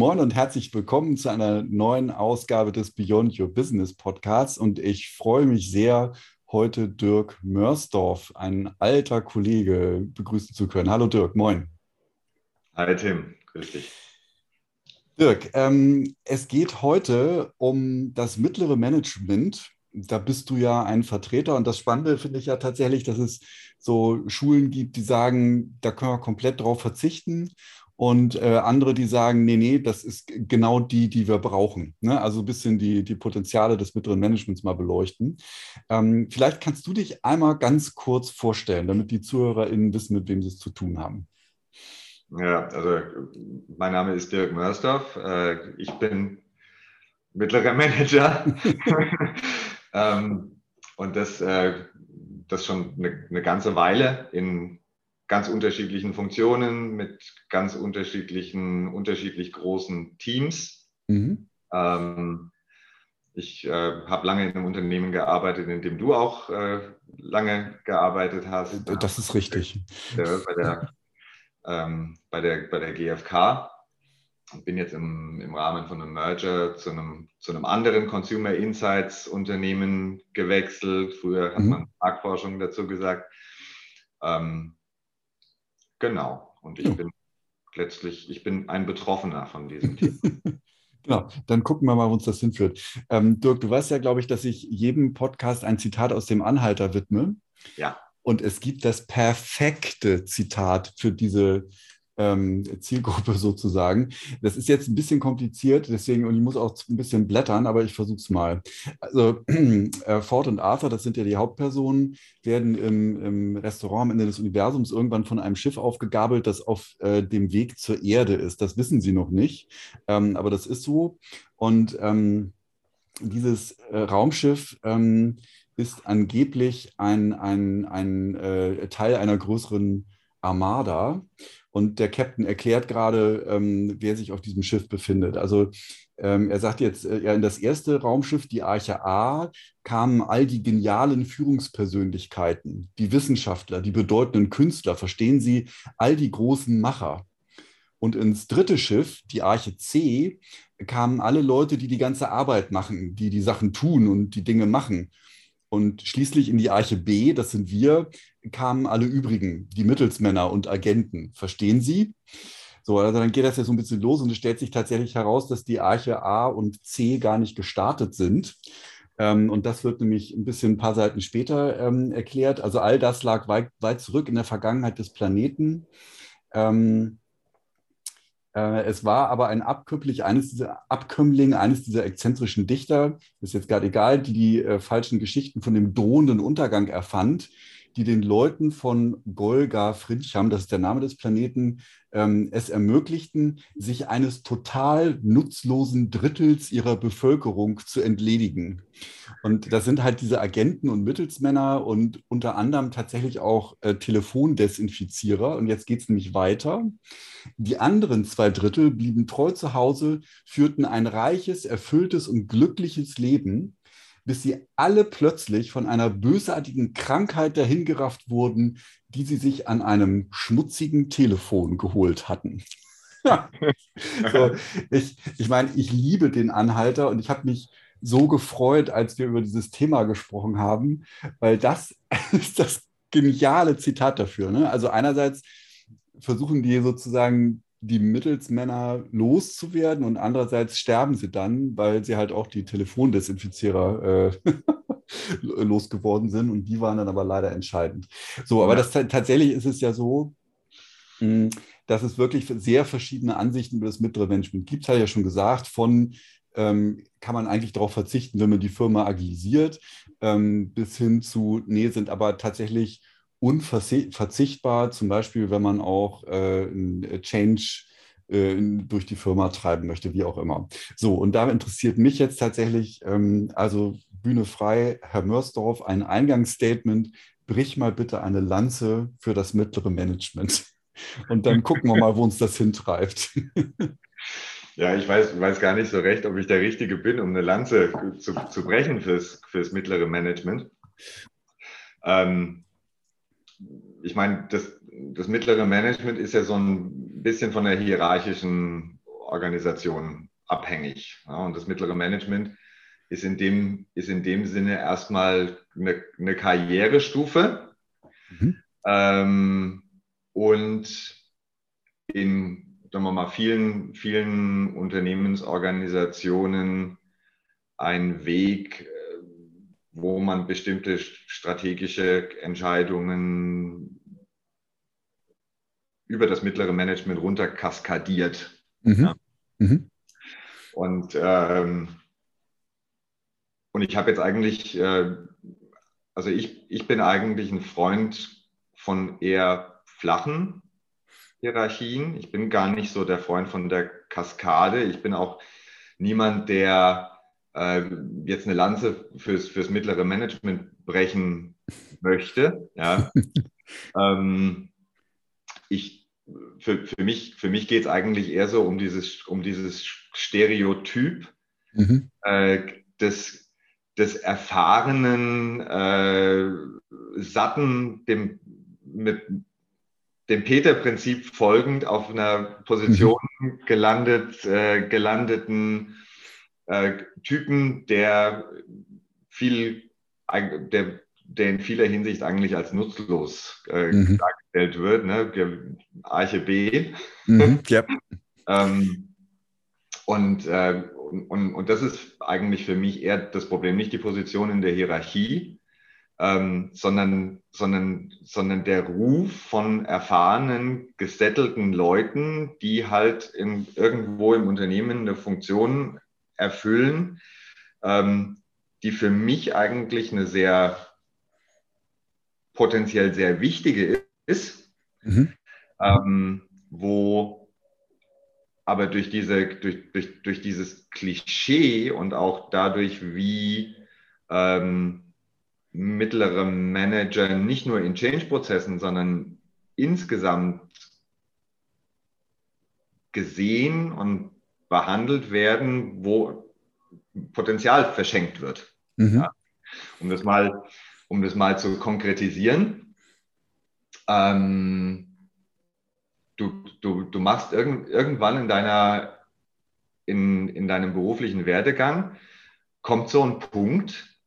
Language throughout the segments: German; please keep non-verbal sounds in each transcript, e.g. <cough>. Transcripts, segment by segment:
Moin und herzlich willkommen zu einer neuen Ausgabe des Beyond Your Business Podcasts. Und ich freue mich sehr, heute Dirk Mörsdorf, ein alter Kollege, begrüßen zu können. Hallo Dirk, moin. Hi Tim, grüß dich. Dirk, ähm, es geht heute um das mittlere Management. Da bist du ja ein Vertreter und das Spannende finde ich ja tatsächlich, dass es so Schulen gibt, die sagen, da können wir komplett drauf verzichten und äh, andere, die sagen, nee, nee, das ist genau die, die wir brauchen. Ne? Also ein bisschen die, die Potenziale des mittleren Managements mal beleuchten. Ähm, vielleicht kannst du dich einmal ganz kurz vorstellen, damit die ZuhörerInnen wissen, mit wem sie es zu tun haben. Ja, also mein Name ist Dirk Mörsdorf. Äh, ich bin mittlerer Manager. <laughs> <laughs> ähm, und das, äh, das schon eine, eine ganze Weile in ganz unterschiedlichen Funktionen mit ganz unterschiedlichen, unterschiedlich großen Teams. Mhm. Ähm, ich äh, habe lange in einem Unternehmen gearbeitet, in dem du auch äh, lange gearbeitet hast. Das ist richtig. Bei, der, ähm, bei, der, bei der GfK und bin jetzt im, im Rahmen von einem Merger zu einem, zu einem anderen Consumer Insights Unternehmen gewechselt. Früher hat mhm. man Marktforschung dazu gesagt. Ähm, Genau. Und ich ja. bin letztlich, ich bin ein Betroffener von diesem Thema. <laughs> Genau, dann gucken wir mal, wo uns das hinführt. Ähm, Dirk, du weißt ja, glaube ich, dass ich jedem Podcast ein Zitat aus dem Anhalter widme. Ja. Und es gibt das perfekte Zitat für diese Zielgruppe <laughs> sozusagen. Das ist jetzt ein bisschen kompliziert, deswegen, und ich muss auch ein bisschen blättern, aber ich versuche es mal. Also <clears throat> äh, Ford und Arthur, das sind ja die Hauptpersonen, werden im, im, Restaurant am Ende des Universums irgendwann von einem Schiff aufgegabelt, das auf äh, dem Weg zur Erde ist. Das wissen sie noch nicht, ähm, aber das ist so. Und ähm, dieses äh, Raumschiff ähm, ist angeblich ein, ein, ein äh, Teil einer größeren Armada. Und der Captain erklärt gerade, ähm, wer sich auf diesem Schiff befindet. Also ähm, er sagt jetzt, äh, ja, in das erste Raumschiff, die Arche A, kamen all die genialen Führungspersönlichkeiten, die Wissenschaftler, die bedeutenden Künstler, verstehen Sie, all die großen Macher. Und ins dritte Schiff, die Arche C, kamen alle Leute, die die ganze Arbeit machen, die die Sachen tun und die Dinge machen. Und schließlich in die Arche B, das sind wir, kamen alle übrigen, die Mittelsmänner und Agenten. Verstehen Sie? So, also dann geht das ja so ein bisschen los und es stellt sich tatsächlich heraus, dass die Arche A und C gar nicht gestartet sind. Ähm, und das wird nämlich ein bisschen ein paar Seiten später ähm, erklärt. Also all das lag weit, weit, zurück in der Vergangenheit des Planeten. Ähm, äh, es war aber ein Abkömmling eines dieser Abkömmling, eines dieser exzentrischen Dichter, ist jetzt gerade egal, die die äh, falschen Geschichten von dem drohenden Untergang erfand, die den Leuten von Golga Frincham, das ist der Name des Planeten, ähm, es ermöglichten, sich eines total nutzlosen Drittels ihrer Bevölkerung zu entledigen. Und das sind halt diese Agenten und Mittelsmänner und unter anderem tatsächlich auch äh, Telefondesinfizierer. Und jetzt geht es nämlich weiter. Die anderen zwei Drittel blieben treu zu Hause, führten ein reiches, erfülltes und glückliches Leben bis sie alle plötzlich von einer bösartigen Krankheit dahingerafft wurden, die sie sich an einem schmutzigen Telefon geholt hatten. <laughs> so, ich ich meine, ich liebe den Anhalter und ich habe mich so gefreut, als wir über dieses Thema gesprochen haben, weil das <laughs> ist das geniale Zitat dafür. Ne? Also einerseits versuchen die sozusagen die Mittelsmänner loszuwerden und andererseits sterben sie dann, weil sie halt auch die Telefondesinfizierer äh, <laughs> losgeworden sind und die waren dann aber leider entscheidend. So, aber ja. das, tatsächlich ist es ja so, hm, dass es wirklich sehr verschiedene Ansichten über das mittlere Management gibt. Habe ich ja schon gesagt, von ähm, kann man eigentlich darauf verzichten, wenn man die Firma agilisiert, ähm, bis hin zu, nee, sind aber tatsächlich unverzichtbar, zum Beispiel, wenn man auch äh, ein Change äh, durch die Firma treiben möchte, wie auch immer. So, und da interessiert mich jetzt tatsächlich, ähm, also Bühne frei, Herr Mörsdorf, ein Eingangsstatement, brich mal bitte eine Lanze für das mittlere Management. <laughs> Und dann gucken wir mal, wo uns das hintreibt. <laughs> Ja, ich weiß, weiß gar nicht so recht, ob ich der Richtige bin, um eine Lanze zu, zu brechen fürs, fürs mittlere Management. Ähm, ich meine, das, das mittlere Management ist ja so ein bisschen von der hierarchischen Organisation abhängig. Ja, und das mittlere Management ist in dem, ist in dem Sinne erstmal eine, eine Karrierestufe. Mhm. Ähm, und in sagen wir mal, vielen, vielen Unternehmensorganisationen ein Weg, wo man bestimmte strategische Entscheidungen über das mittlere Management runter kaskadiert. Mhm. Ja. Mhm. Und, ähm, und ich habe jetzt eigentlich, äh, also ich, ich bin eigentlich ein Freund von eher flachen Hierarchien. Ich bin gar nicht so der Freund von der Kaskade. Ich bin auch niemand, der äh, jetzt eine Lanze fürs, fürs mittlere Management brechen möchte. Ja. <laughs> ähm, ich, für, für mich, für mich geht es eigentlich eher so um dieses, um dieses Stereotyp mhm. äh, des, des erfahrenen, äh, satten, dem, mit, dem Peter-Prinzip folgend auf einer Position mhm. gelandet, äh, gelandeten äh, Typen, der viel, der, der in vieler Hinsicht eigentlich als nutzlos äh, mhm. dargestellt wird, ne? Arche B. Mhm, ja. <laughs> ähm, und, äh, und, und das ist eigentlich für mich eher das Problem, nicht die Position in der Hierarchie, ähm, sondern, sondern, sondern der Ruf von erfahrenen, gesettelten Leuten, die halt in, irgendwo im Unternehmen eine Funktion erfüllen, ähm, die für mich eigentlich eine sehr potenziell sehr wichtige ist, mhm. ähm, wo aber durch, diese, durch, durch, durch dieses Klischee und auch dadurch, wie ähm, mittlere Manager nicht nur in Change-Prozessen, sondern insgesamt gesehen und behandelt werden, wo Potenzial verschenkt wird. Mhm. Ja. Um, das mal, um das mal zu konkretisieren, ähm, du, du, du machst irgend, irgendwann in, deiner, in, in deinem beruflichen Werdegang, kommt so ein Punkt,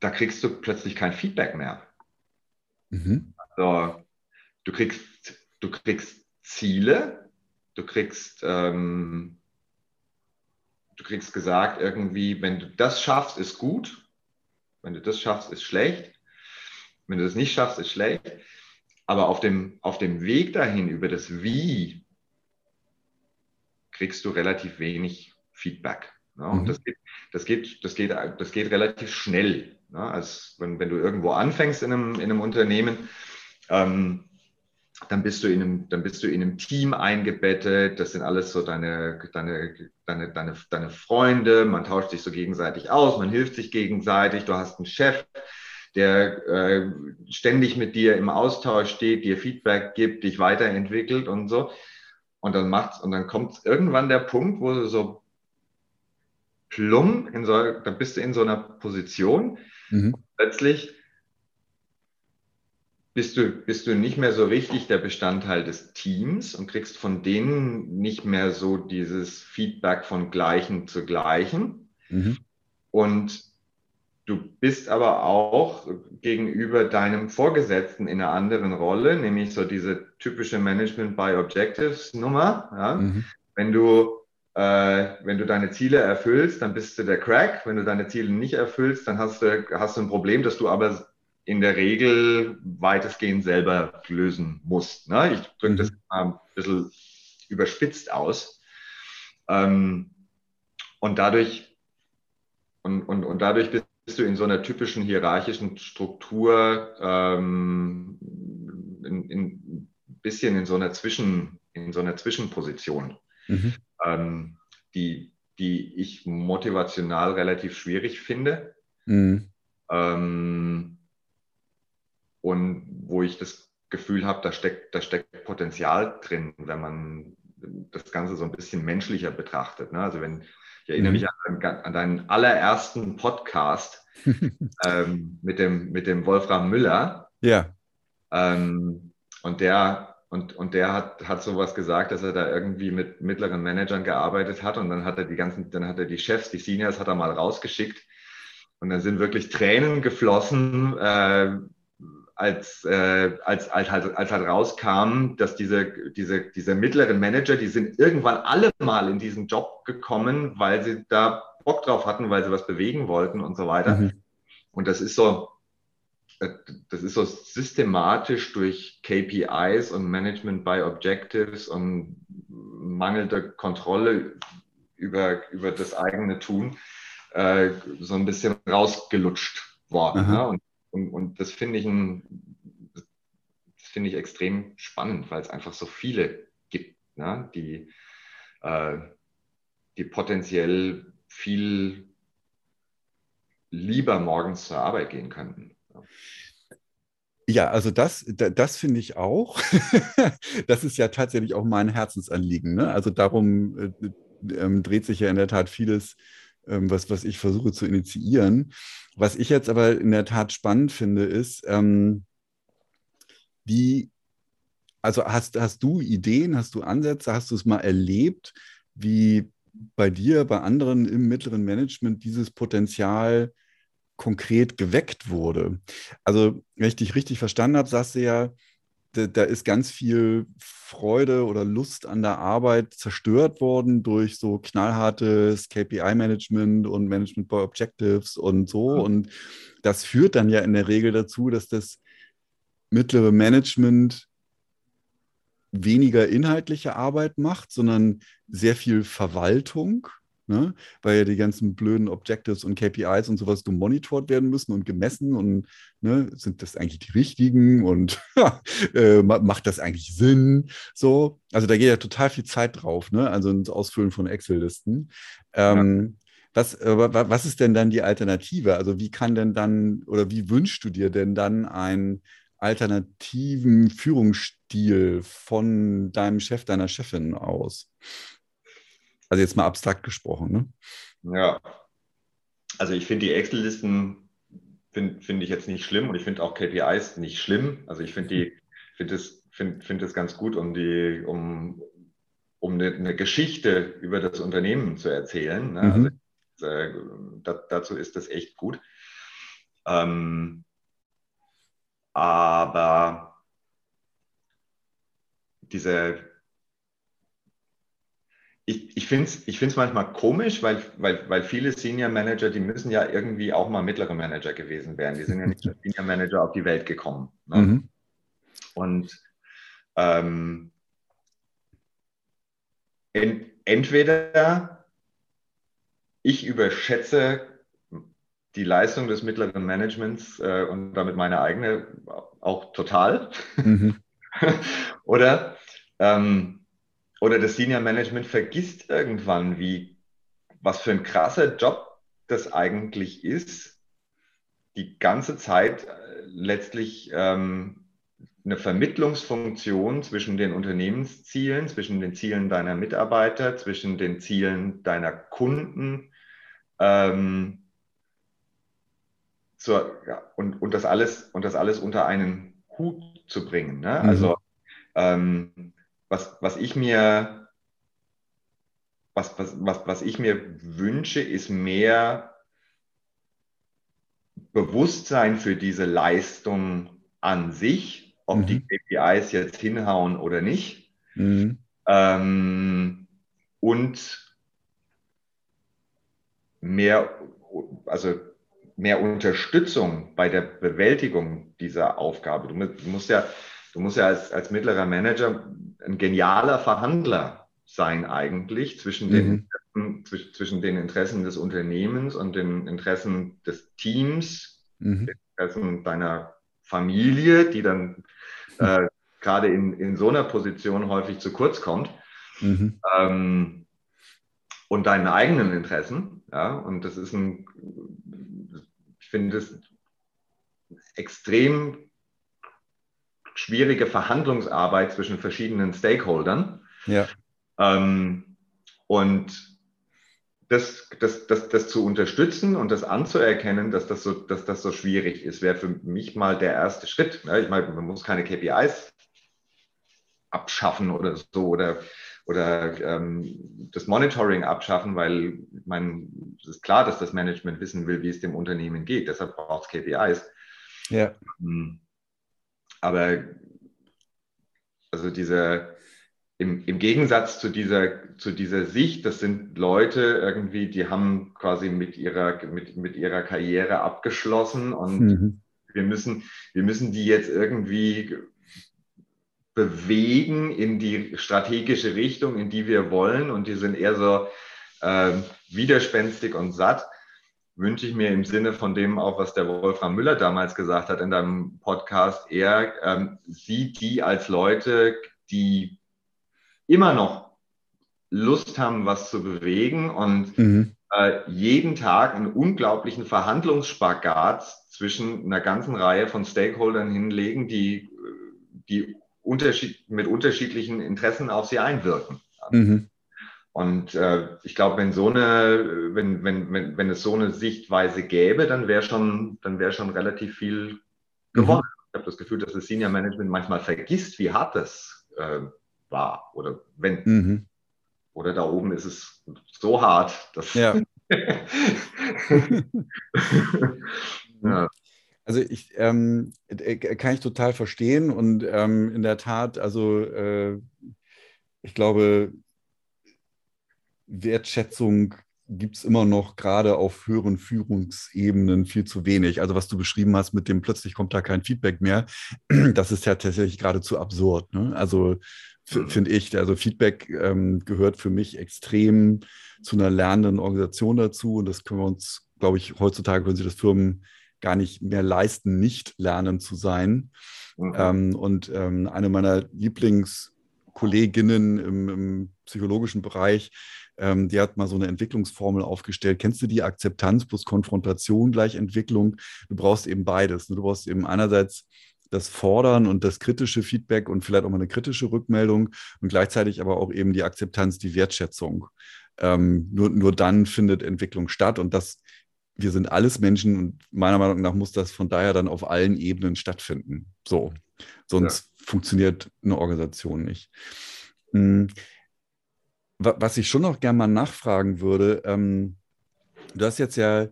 da kriegst du plötzlich kein Feedback mehr. Mhm. Also, du kriegst, du kriegst Ziele, du kriegst, ähm, du kriegst gesagt, irgendwie, wenn du das schaffst, ist gut, wenn du das schaffst, ist schlecht, wenn du das nicht schaffst, ist schlecht. Aber auf dem, auf dem Weg dahin über das Wie kriegst du relativ wenig Feedback. Ja, und mhm. das, geht, das, geht, das, geht, das geht relativ schnell. Ja, als wenn, wenn du irgendwo anfängst in einem, in einem Unternehmen, ähm, dann bist, du in einem, dann bist du in einem Team eingebettet. Das sind alles so deine, deine, deine, deine, deine Freunde. Man tauscht sich so gegenseitig aus, man hilft sich gegenseitig. Du hast einen Chef, der äh, ständig mit dir im Austausch steht, dir Feedback gibt, dich weiterentwickelt und so. Und dann macht's, und dann kommt irgendwann der Punkt, wo du so plump in so, da bist du in so einer Position, Mhm. Plötzlich bist du, bist du nicht mehr so richtig der Bestandteil des Teams und kriegst von denen nicht mehr so dieses Feedback von Gleichen zu Gleichen. Mhm. Und du bist aber auch gegenüber deinem Vorgesetzten in einer anderen Rolle, nämlich so diese typische Management by Objectives Nummer. Ja? Mhm. Wenn du äh, wenn du deine Ziele erfüllst, dann bist du der Crack. Wenn du deine Ziele nicht erfüllst, dann hast du, hast du ein Problem, das du aber in der Regel weitestgehend selber lösen musst. Ne? Ich drücke mhm. das mal ein bisschen überspitzt aus. Ähm, und dadurch, und, und, und dadurch bist du in so einer typischen hierarchischen Struktur ähm, in, in, ein bisschen in so einer Zwischen, in so einer Zwischenposition. Mhm ähm, die, die ich motivational relativ schwierig finde. Mhm. Ähm, und wo ich das Gefühl habe, da steckt, da steckt Potenzial drin, wenn man das Ganze so ein bisschen menschlicher betrachtet. Ne? Also wenn ich erinnere mich mhm. an, an, deinen allerersten Podcast <laughs> ähm, mit, dem, mit dem Wolfram Müller. Ja. Ähm, und der und, und der hat, hat sowas gesagt, dass er da irgendwie mit mittleren Managern gearbeitet hat und dann hat er die ganzen, dann hat er die Chefs, die Seniors hat er mal rausgeschickt und dann sind wirklich Tränen geflossen, äh, als, äh, als, als, halt, als halt rauskam, dass diese, diese, diese mittleren Manager, die sind irgendwann alle mal in diesen Job gekommen, weil sie da Bock drauf hatten, weil sie was bewegen wollten und so weiter. Mhm. Und das ist so, äh, das ist so systematisch durch KPIs und Management by Objectives und mangelnde Kontrolle über, über das eigene Tun äh, so ein bisschen rausgelutscht worden. Ne? Und, und, und, das finde ich, das ich extrem spannend, weil es einfach so viele gibt, ne? die, äh, die potenziell viel lieber morgens zur Arbeit gehen könnten. Ja, also das, das finde ich auch. <laughs> das ist ja tatsächlich auch mein Herzensanliegen. Ne? Also darum äh, ähm, dreht sich ja in der Tat vieles, ähm, was, was ich versuche zu initiieren. Was ich jetzt aber in der Tat spannend finde, ist, ähm, wie, also hast, hast du Ideen, hast du Ansätze, hast du es mal erlebt, wie bei dir, bei anderen im mittleren Management dieses Potenzial konkret geweckt wurde. Also, wenn ich dich richtig verstanden habe, sagst du ja, da, da, ist ganz viel Freude oder Lust an der Arbeit zerstört worden durch so knallhartes KPI-Management und Management by Objectives und so. Mhm. Und das führt dann ja in der Regel dazu, dass das mittlere Management weniger inhaltliche Arbeit macht, sondern sehr viel Verwaltung ne? weil ja die ganzen blöden Objectives und KPIs und sowas gemonitort werden müssen und gemessen und ne, sind das eigentlich die richtigen und <laughs> äh, macht das eigentlich Sinn? So, also da geht ja total viel Zeit drauf, ne? also ins Ausfüllen von Excel-Listen. Ähm, ja. Was, was ist denn dann die Alternative? Also wie kann denn dann oder wie wünschst du dir denn dann einen alternativen Führungsstil von deinem Chef, deiner Chefin aus? Also jetzt mal abstrakt gesprochen. Ne? Ja, also ich finde die Excel-Listen finde find ich jetzt nicht schlimm und ich finde auch KPIs nicht schlimm. Also ich finde die finde es finde find es ganz gut, um die um um eine, eine, Geschichte über das Unternehmen zu erzählen. Ne? Mhm. Also, äh, da, dazu ist das echt gut. Ähm, aber diese ich, ich finde es ich find's manchmal komisch, weil, weil, weil viele Senior Manager, die müssen ja irgendwie auch mal mittlere Manager gewesen werden. Die sind ja nicht als <laughs> Senior Manager auf die Welt gekommen. Ne? Mhm. Und ähm, ent, entweder ich überschätze die Leistung des mittleren Managements äh, und damit meine eigene auch total. Mhm. <laughs> Oder ähm, oder das Senior Management vergisst irgendwann, wie, was für ein krasser Job das eigentlich ist, die ganze Zeit äh, letztlich ähm, eine Vermittlungsfunktion zwischen den Unternehmenszielen, zwischen den Zielen deiner Mitarbeiter, zwischen den Zielen deiner Kunden ähm, zur, ja, und, und, das alles, und das alles unter einen Hut zu bringen. Ne? Mhm. Also ähm, was, was ich mir, was, was, was, was ich mir wünsche, ist mehr Bewusstsein für diese Leistung an sich, ob mhm. die KPIs jetzt hinhauen oder nicht. Mhm. Ähm, und mehr, also mehr Unterstützung bei der Bewältigung dieser Aufgabe. Du musst ja, du musst ja als, als mittlerer Manager ein genialer Verhandler sein eigentlich zwischen den, mhm. zwischen den Interessen des Unternehmens und den Interessen des Teams, mhm. den Interessen deiner Familie, die dann äh, gerade in, in so einer Position häufig zu kurz kommt. Mhm. Ähm, und deinen eigenen Interessen. Ja, und das ist ein, ich finde es extrem schwierige Verhandlungsarbeit zwischen verschiedenen Stakeholdern. Ja. Ähm, und das, das, das, das zu unterstützen und das anzuerkennen, dass das so, dass das so schwierig ist, wäre für mich mal der erste Schritt. Ja, ich meine, man muss keine KPIs abschaffen oder so oder, oder ähm, das Monitoring abschaffen, weil man, es ist klar, dass das Management wissen will, wie es dem Unternehmen geht. Deshalb braucht es KPIs. Ja. Hm. Aber also diese, im, im Gegensatz zu dieser, zu dieser Sicht, das sind Leute irgendwie, die haben quasi mit ihrer, mit, mit ihrer Karriere abgeschlossen und mhm. wir, müssen, wir müssen die jetzt irgendwie bewegen in die strategische Richtung, in die wir wollen und die sind eher so äh, widerspenstig und satt wünsche ich mir im Sinne von dem auch, was der Wolfram Müller damals gesagt hat in deinem Podcast, er ähm, sieht die als Leute, die immer noch Lust haben, was zu bewegen und mhm. äh, jeden Tag einen unglaublichen Verhandlungsspagat zwischen einer ganzen Reihe von Stakeholdern hinlegen, die, die unterschied mit unterschiedlichen Interessen auf sie einwirken. Mhm. Und äh, ich glaube, wenn so eine, wenn, wenn, wenn, wenn es so eine Sichtweise gäbe, dann wäre schon, dann wäre schon relativ viel gewonnen. Mhm. Ich habe das Gefühl, dass das Senior Management manchmal vergisst, wie hart das äh, war oder wenn. Mhm. Oder da oben ist es so hart, dass. Ja. <laughs> ja. Also ich ähm, äh, kann ich total verstehen und ähm, in der Tat, also äh, ich glaube, Wertschätzung gibt es immer noch gerade auf höheren Führungsebenen viel zu wenig. Also was du beschrieben hast mit dem plötzlich kommt da kein Feedback mehr, <clears throat> das ist ja tatsächlich geradezu absurd. Ne? Also mhm. finde ich, also Feedback ähm, gehört für mich extrem zu einer lernenden Organisation dazu und das können wir uns, glaube ich, heutzutage können sich das Firmen gar nicht mehr leisten, nicht lernen zu sein. Mhm. Ähm, und ähm, eine meiner Lieblingskolleginnen im, im psychologischen Bereich ähm, die hat mal so eine Entwicklungsformel aufgestellt. Kennst du die Akzeptanz plus Konfrontation gleich Entwicklung? Du brauchst eben beides. Ne? Du brauchst eben einerseits das Fordern und das kritische Feedback und vielleicht auch mal eine kritische Rückmeldung und gleichzeitig aber auch eben die Akzeptanz, die Wertschätzung. Ähm, nur, nur dann findet Entwicklung statt und das, wir sind alles Menschen und meiner Meinung nach muss das von daher dann auf allen Ebenen stattfinden. So, sonst ja. funktioniert eine Organisation nicht. Hm was ich schon noch gerne mal nachfragen würde, ähm, du hast jetzt ja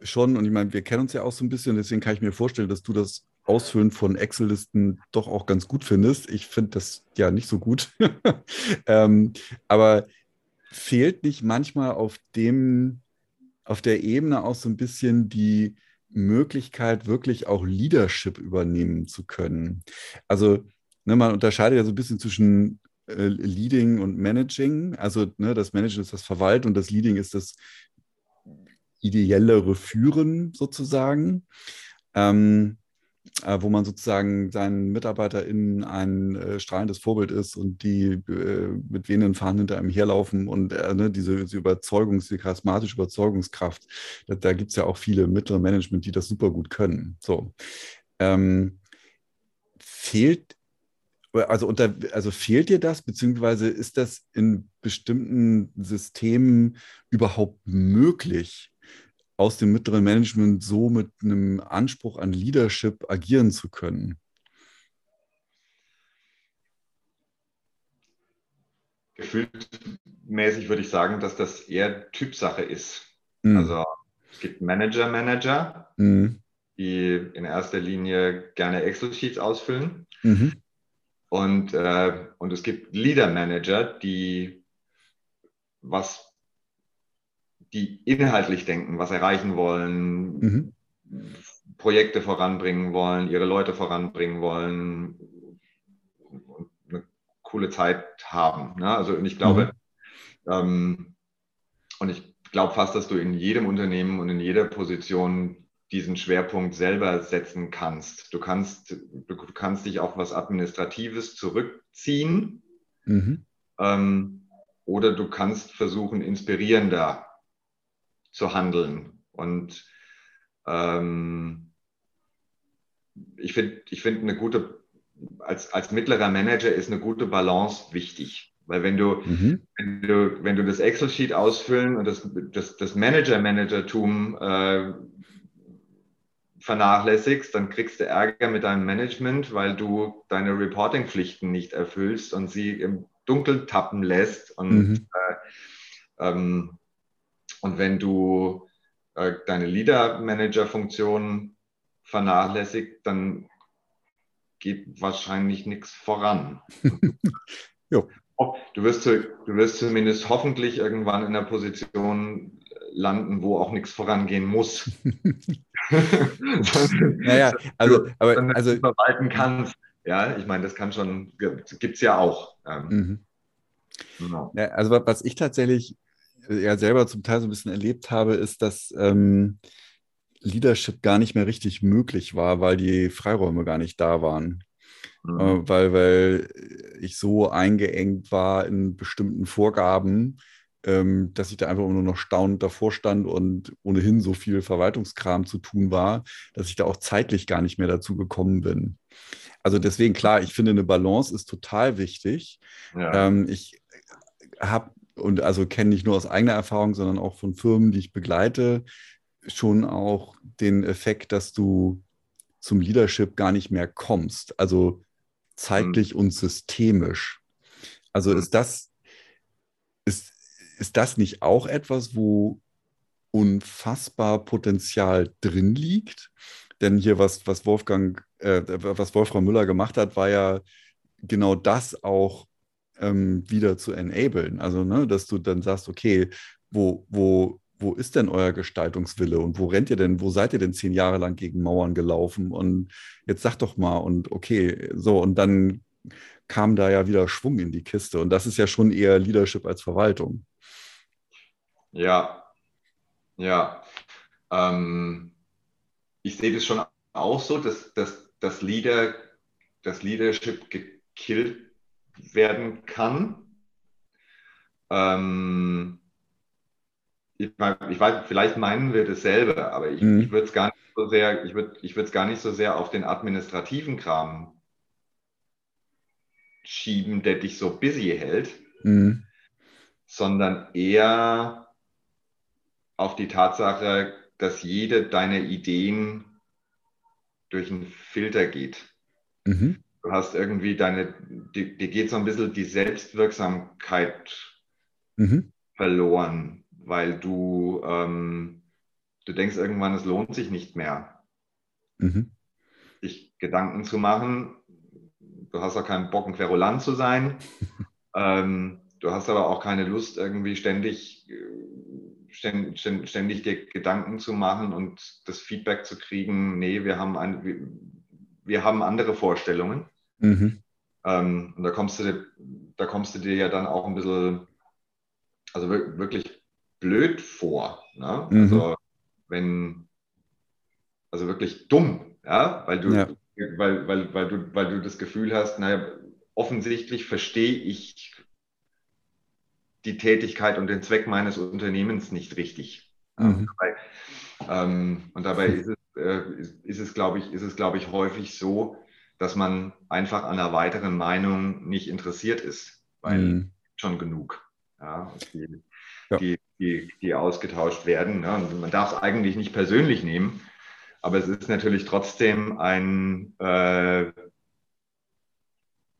schon, und ich meine, wir kennen uns ja auch so ein bisschen, deswegen kann ich mir vorstellen, dass du das Ausfüllen von Excel-Listen doch auch ganz gut findest. Ich finde das ja nicht so gut. <laughs> ähm, aber fehlt nicht manchmal auf dem, auf der Ebene auch so ein bisschen die Möglichkeit, wirklich auch Leadership übernehmen zu können? Also, ne, man unterscheidet ja so ein bisschen zwischen äh, Leading und Managing. Also ne, das Managen ist das Verwalten und das Leading ist das ideellere Führen sozusagen. Ähm, äh, wo man sozusagen seinen MitarbeiterInnen ein äh, strahlendes Vorbild ist und die äh, mit wehenden Fahnen hinter einem herlaufen und äh, ne, diese, diese Überzeugungs-, diese charismatische Überzeugungskraft, da, da gibt es ja auch viele mittlere Management, die das super gut können. So. Ähm, fehlt also, unter, also fehlt dir das, beziehungsweise ist das in bestimmten Systemen überhaupt möglich, aus dem mittleren Management so mit einem Anspruch an Leadership agieren zu können? Gefühlsmäßig würde ich sagen, dass das eher Typsache ist. Mhm. Also es gibt Manager-Manager, mhm. die in erster Linie gerne Excel-Sheets ausfüllen. Mhm. Und, äh, und es gibt Leader Manager, die was, die inhaltlich denken, was erreichen wollen, mhm. Projekte voranbringen wollen, ihre Leute voranbringen wollen und eine coole Zeit haben. Ne? Also und ich glaube, mhm. ähm, und ich glaube fast, dass du in jedem Unternehmen und in jeder Position diesen Schwerpunkt selber setzen kannst. Du kannst, du kannst dich auf was Administratives zurückziehen mhm. ähm, oder du kannst versuchen, inspirierender zu handeln. Und ähm, ich finde, ich finde eine gute, als, als mittlerer Manager ist eine gute Balance wichtig. Weil wenn du, mhm. wenn du, wenn du das Excel-Sheet ausfüllen und das, das, das Manager-Managertum äh, vernachlässigst, dann kriegst du Ärger mit deinem Management, weil du deine Reporting-Pflichten nicht erfüllst und sie im Dunkeln tappen lässt. Und, mhm. äh, ähm, und wenn du äh, deine Leader-Manager-Funktion vernachlässigt, dann geht wahrscheinlich nichts voran. <laughs> du, wirst, du wirst zumindest hoffentlich irgendwann in der Position landen, wo auch nichts vorangehen muss. <laughs> naja, also, aber, also verwalten kannst. Ja, ich meine, das kann schon, gibt es ja auch. Ähm, mhm. Genau. Ja, also was ich tatsächlich äh, ja selber zum Teil so ein bisschen erlebt habe, ist, dass ähm, Leadership gar nicht mehr richtig möglich war, weil die Freiräume gar nicht da waren. Mhm. Äh, weil, weil ich so eingeengt war in bestimmten Vorgaben, ähm, dass ich da einfach nur noch staunend davor stand und ohnehin so viel Verwaltungskram zu tun war, dass ich da auch zeitlich gar nicht mehr dazu gekommen bin. Also deswegen, klar, ich finde, eine Balance ist total wichtig. Ja. Ähm, ich habe und also kenne nicht nur aus eigener Erfahrung, sondern auch von Firmen, die ich begleite, schon auch den Effekt, dass du zum Leadership gar nicht mehr kommst. Also zeitlich mhm. und systemisch. Also mhm. ist das, ist, ist das nicht auch etwas, wo unfassbar Potenzial drin liegt? Denn hier, was, was Wolfgang, äh, was Wolfram Müller gemacht hat, war ja genau das auch ähm, wieder zu enablen. Also, ne, dass du dann sagst, okay, wo, wo, wo ist denn euer Gestaltungswille und wo rennt ihr denn, wo seid ihr denn zehn Jahre lang gegen Mauern gelaufen? Und jetzt sag doch mal und okay, so, und dann kam da ja wieder Schwung in die Kiste. Und das ist ja schon eher Leadership als Verwaltung. Ja, ja. Ähm, ich sehe das schon auch so, dass, dass, dass, Leader, dass Leadership gekillt werden kann. Ähm, ich, ich, weiß, vielleicht meinen wir dasselbe, aber ich, mhm. ich würde es gar nicht so sehr, ich würde ich gar nicht so sehr auf den administrativen Kram schieben, der dich so busy hält, mhm. sondern eher auf die Tatsache, dass jede deiner Ideen durch einen Filter geht. Mhm du hast irgendwie deine, dir, dir geht so ein bisschen die Selbstwirksamkeit mhm. verloren, weil du, ähm, du denkst irgendwann, es lohnt sich nicht mehr, mhm. sich Gedanken zu machen. Du hast auch keinen Bock, ein Querulant zu sein. <laughs> ähm, du hast aber auch keine Lust, irgendwie ständig, ständig, ständig dir Gedanken zu machen und das Feedback zu kriegen, nee, wir haben ein, wir haben andere Vorstellungen. Mhm. Ähm, und da kommst, du, da kommst du dir ja dann auch ein bisschen, also wirklich blöd vor. Ne? Mhm. Also wenn, also wirklich dumm, ja, weil du, ja. Weil, weil, weil, du, weil du das Gefühl hast, naja, offensichtlich verstehe ich die Tätigkeit und den Zweck meines Unternehmens nicht richtig. Mhm. Dabei, ähm, und dabei ist es äh, ist, ist es, glaube ich, ist es, glaube ich, häufig so, dass man einfach an einer weiteren Meinung nicht interessiert ist, weil mhm. schon genug, ja, die, ja. Die, die, die, ausgetauscht werden. Und man darf es eigentlich nicht persönlich nehmen, aber es ist natürlich trotzdem ein, äh,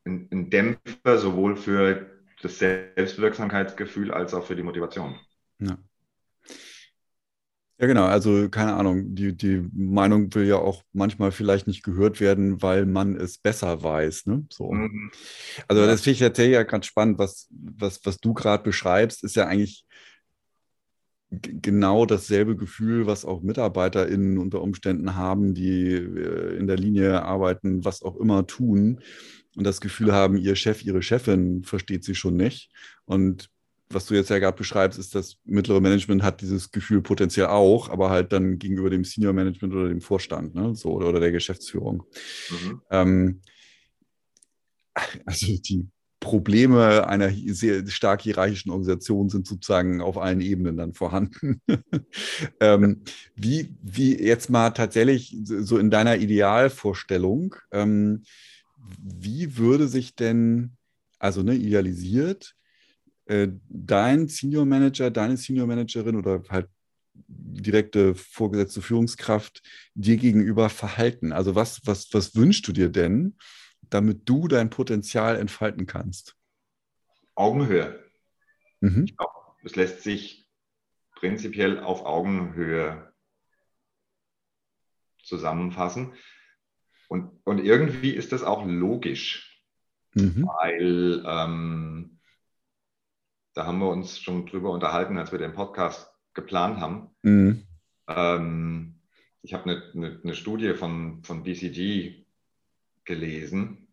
ein, ein Dämpfer sowohl für das Selbstwirksamkeitsgefühl als auch für die Motivation. Ja. Ja, genau. Also keine Ahnung, die, die Meinung will ja auch manchmal vielleicht nicht gehört werden, weil man es besser weiß. Ne? So. Mhm. Also das finde ich tatsächlich ja gerade spannend, was, was, was du gerade beschreibst, ist ja eigentlich genau dasselbe Gefühl, was auch MitarbeiterInnen unter Umständen haben, die äh, in der Linie arbeiten, was auch immer tun und das Gefühl haben, ihr Chef, ihre Chefin versteht sie schon nicht. Und was du jetzt ja gerade beschreibst, ist, das mittlere Management hat dieses Gefühl potenziell auch, aber halt dann gegenüber dem Senior Management oder dem Vorstand, ne? so, oder, oder der Geschäftsführung. Mhm. Ähm, also die Probleme einer sehr stark hierarchischen Organisation sind sozusagen auf allen Ebenen dann vorhanden. <laughs> ähm, wie, wie jetzt mal tatsächlich so in deiner Idealvorstellung, ähm, wie würde sich denn, also ne, idealisiert, äh, dein Senior Manager, deine Senior Managerin oder halt direkte vorgesetzte Führungskraft dir gegenüber verhalten? Also was, was, was wünschst du dir denn, damit du dein Potenzial entfalten kannst? Augenhöhe. Mhm. Ich glaube, es lässt sich prinzipiell auf Augenhöhe zusammenfassen. Und, und irgendwie ist das auch logisch, mhm. weil ähm, da haben wir uns schon drüber unterhalten, als wir den Podcast geplant haben. Mhm. Ähm, ich habe eine, eine, eine, Studie von, von BCG gelesen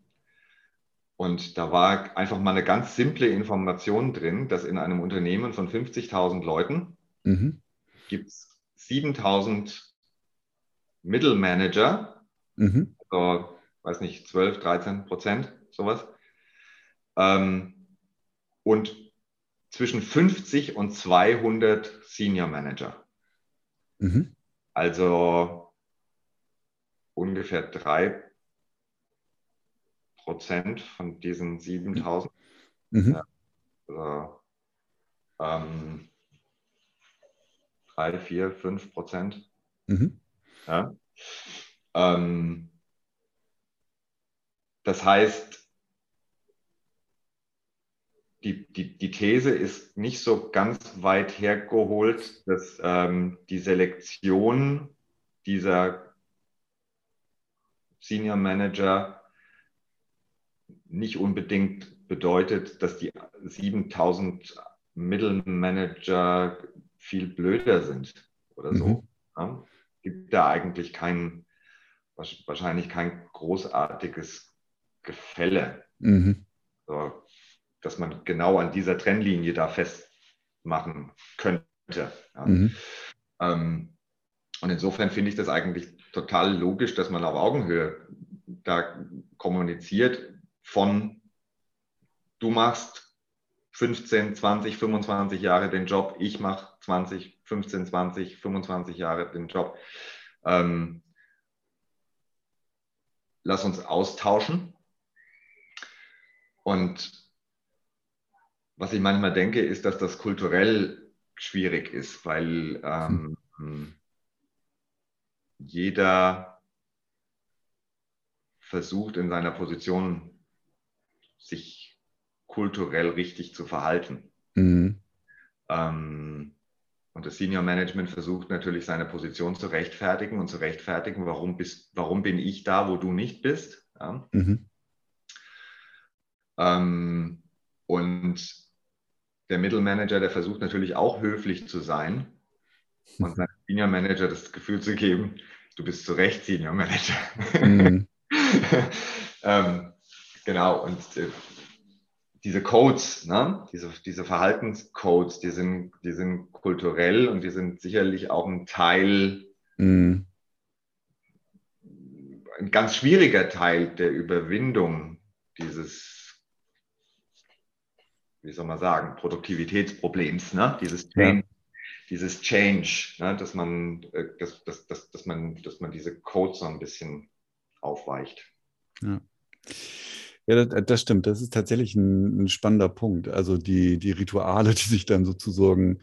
und da war einfach mal eine ganz simple Information drin, dass in einem Unternehmen von 50.000 Leuten mhm. gibt es 7.000 Mittelmanager, mhm. Also, weiß nicht, 12, 13 Prozent, sowas. Ähm, und zwischen 50 und 200 Senior Manager. Mhm. Also ungefähr drei Prozent von diesen 7000. Mhm. Ja, also, ähm, drei, vier, fünf Prozent. Mhm. Ja. Ähm, das heißt, die, die, die These ist nicht so ganz weit hergeholt, dass ähm, die Selektion dieser Senior Manager nicht unbedingt bedeutet, dass die 7000 Mittelmanager viel blöder sind oder so. Mhm. Ja? Gibt da eigentlich kein, wahrscheinlich kein großartiges Gefälle. Mhm. So, dass man genau an dieser Trennlinie da festmachen könnte. Ja. Mhm. Ähm, und insofern finde ich das eigentlich total logisch, dass man auf Augenhöhe da kommuniziert von du machst 15, 20, 25 Jahre den Job, ich mache 20, 15, 20, 25 Jahre den Job. Ähm, lass uns austauschen. Und was ich manchmal denke, ist, dass das kulturell schwierig ist, weil ähm, hm. jeder versucht in seiner Position sich kulturell richtig zu verhalten. Mhm. Ähm, und das Senior Management versucht natürlich seine Position zu rechtfertigen und zu rechtfertigen, warum, bist, warum bin ich da, wo du nicht bist. Ja? Mhm. Ähm, und der Mittelmanager, der versucht natürlich auch höflich zu sein und seinem Senior Manager das Gefühl zu geben, du bist zu Recht Senior Manager. Mhm. <laughs> ähm, genau, und äh, diese Codes, ne? diese, diese Verhaltenscodes, die sind, die sind kulturell und die sind sicherlich auch ein Teil, mhm. ein ganz schwieriger Teil der Überwindung dieses wie soll man sagen, Produktivitätsproblems, ne? dieses Change, ja. dieses Change ne? dass, man, äh, dass, dass, dass, dass, man, dass man diese Codes so ein bisschen aufweicht. Ja. Ja, das, das, stimmt. Das ist tatsächlich ein, ein, spannender Punkt. Also die, die Rituale, <laughs> die sich dann sozusagen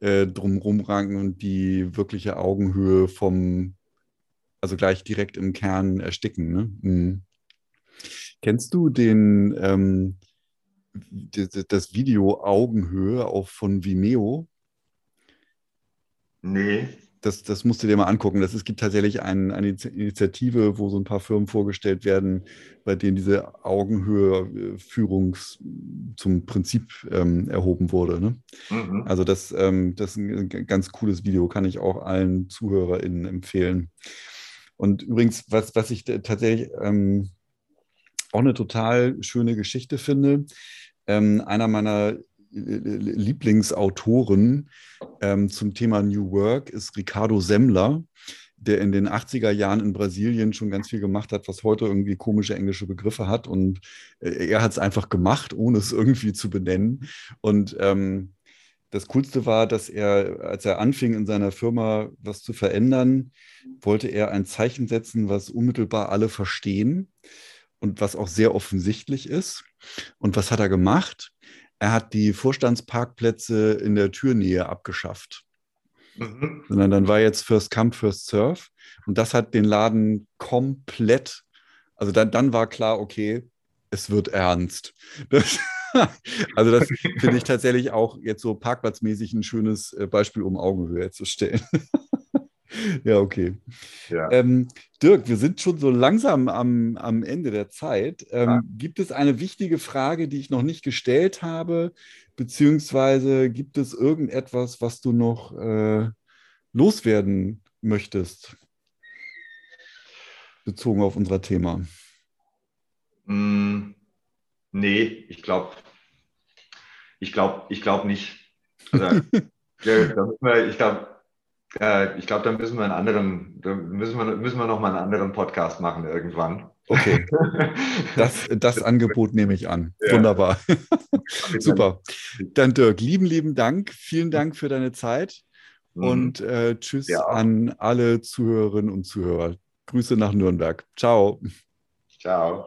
äh, drumherum ranken und die wirkliche Augenhöhe vom, also gleich direkt im Kern ersticken. Ne? Mhm. Kennst du den, ähm, das Video Augenhöhe auch von Vimeo. Nee. Das, das musst du dir mal angucken. Das, es gibt tatsächlich ein, eine Initiative, wo so ein paar Firmen vorgestellt werden, bei denen diese Augenhöhe-Führung äh, zum Prinzip ähm, erhoben wurde. Ne? Mhm. Also das, ähm, das ist ein ganz cooles Video, kann ich auch allen ZuhörerInnen empfehlen. Und übrigens, was, was ich tatsächlich ähm, auch eine total schöne Geschichte finde, ähm, einer meiner Lieblingsautoren ähm, zum Thema New Work ist Ricardo Semmler, der in den 80er Jahren in Brasilien schon ganz viel gemacht hat, was heute irgendwie komische englische Begriffe hat. Und äh, er hat es einfach gemacht, ohne es irgendwie zu benennen. Und ähm, das Coolste war, dass er, als er anfing, in seiner Firma was zu verändern, wollte er ein Zeichen setzen, was unmittelbar alle verstehen und was auch sehr offensichtlich ist. Und was hat er gemacht? Er hat die Vorstandsparkplätze in der Türnähe abgeschafft. Mhm. Sondern dann war jetzt First Come, First Serve. Und das hat den Laden komplett, also dann, dann war klar, okay, es wird ernst. Das, <laughs> also das finde ich tatsächlich auch jetzt so parkplatzmäßig ein schönes äh, Beispiel, um Augenhöhe zu stellen. <laughs> ja, okay. Ja. Ähm, Dirk, wir sind schon so langsam am, am Ende der Zeit. Ähm, ja. Gibt es eine wichtige Frage, die ich noch nicht gestellt habe? Beziehungsweise gibt es irgendetwas, was du noch äh, loswerden möchtest, bezogen auf unser Thema? Mm, nee, ich glaube, ich glaube, ich glaube nicht. Also, <laughs> ich glaube, äh, ich glaube, dann müssen wir einen anderen, dann müssen wir, müssen wir noch mal einen anderen Podcast machen irgendwann. Okay. <laughs> Das, das Angebot nehme ich an. Ja. Wunderbar. Super. Dann Dirk, lieben, lieben Dank. Vielen Dank für deine Zeit. Mhm. Und äh, tschüss ja. an alle Zuhörerinnen und Zuhörer. Grüße nach Nürnberg. Ciao. Ciao.